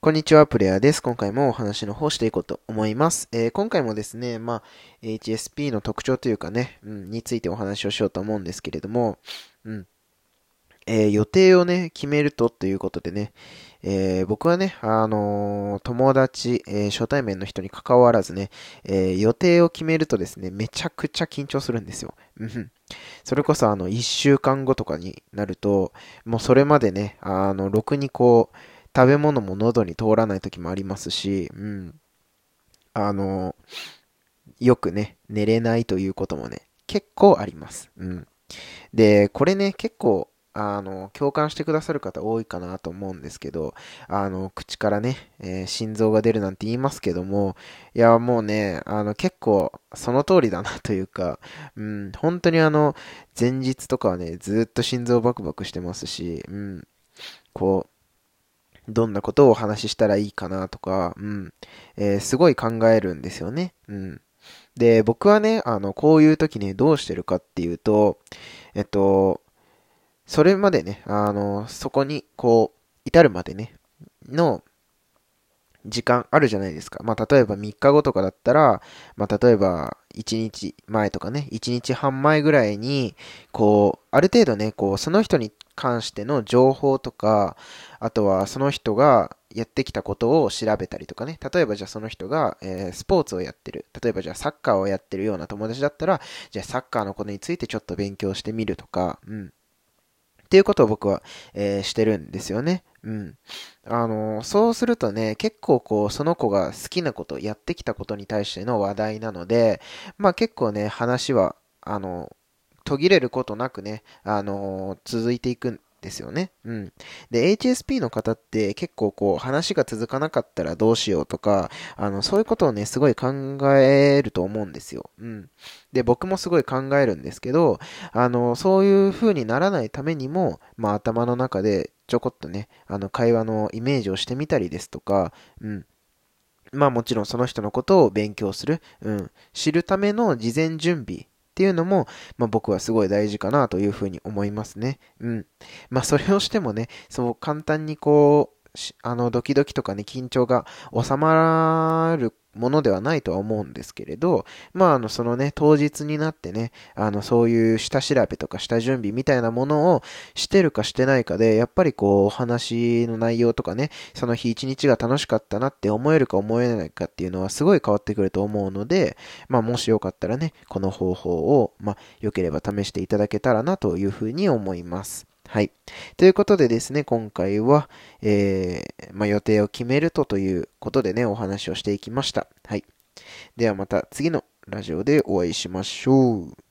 こんにちは、プレイヤーです。今回もお話の方していこうと思います。えー、今回もですね、まあ、HSP の特徴というかね、うん、についてお話をしようと思うんですけれども、うん。えー、予定をね、決めるとということでね、えー、僕はね、あの、友達、え、初対面の人に関わらずね、え予定を決めるとですね、めちゃくちゃ緊張するんですよ。それこそあの、一週間後とかになると、もうそれまでね、あの、ろくにこう、食べ物も喉に通らない時もありますし、うん。あの、よくね、寝れないということもね、結構あります。うん。で、これね、結構、あの、共感してくださる方多いかなと思うんですけど、あの、口からね、えー、心臓が出るなんて言いますけども、いや、もうね、あの、結構、その通りだなというか、うん、本当にあの、前日とかはね、ずっと心臓バクバクしてますし、うん、こう、どんなことをお話ししたらいいかなとか、うん、えー、すごい考えるんですよね。うん。で、僕はね、あの、こういう時ねどうしてるかっていうと、えっと、それまでね、あの、そこに、こう、至るまでね、の、時間あるじゃないですか。まあ、例えば3日後とかだったら、まあ、例えば1日前とかね、1日半前ぐらいに、こう、ある程度ね、こう、その人に関しての情報とか、あとはその人がやってきたことを調べたりとかね。例えばじゃあその人が、えー、スポーツをやってる。例えばじゃあサッカーをやってるような友達だったら、じゃあサッカーのことについてちょっと勉強してみるとか、うん。っていうことを僕は、えー、してるんですよね。うん。あの、そうするとね、結構こう、その子が好きなこと、やってきたことに対しての話題なので、まあ結構ね、話は、あの途切れることなくね、あの続いていくですよね。うん。で、HSP の方って結構こう話が続かなかったらどうしようとか、あの、そういうことをね、すごい考えると思うんですよ。うん。で、僕もすごい考えるんですけど、あの、そういう風にならないためにも、まあ頭の中でちょこっとね、あの、会話のイメージをしてみたりですとか、うん。まあもちろんその人のことを勉強する、うん。知るための事前準備っていうのも、まあ、僕はすごい大事かなというふうに思いますね。うん。まあ、それをしてもね、そう簡単にこう、あの、ドキドキとかね、緊張が収まるものではないとは思うんですけれど、まあ、あの、そのね、当日になってね、あの、そういう下調べとか下準備みたいなものをしてるかしてないかで、やっぱりこう、お話の内容とかね、その日一日が楽しかったなって思えるか思えないかっていうのはすごい変わってくると思うので、まあ、もしよかったらね、この方法を、まあ、良ければ試していただけたらなというふうに思います。はい。ということでですね、今回は、えー、まあ、予定を決めるとということでね、お話をしていきました。はい。ではまた次のラジオでお会いしましょう。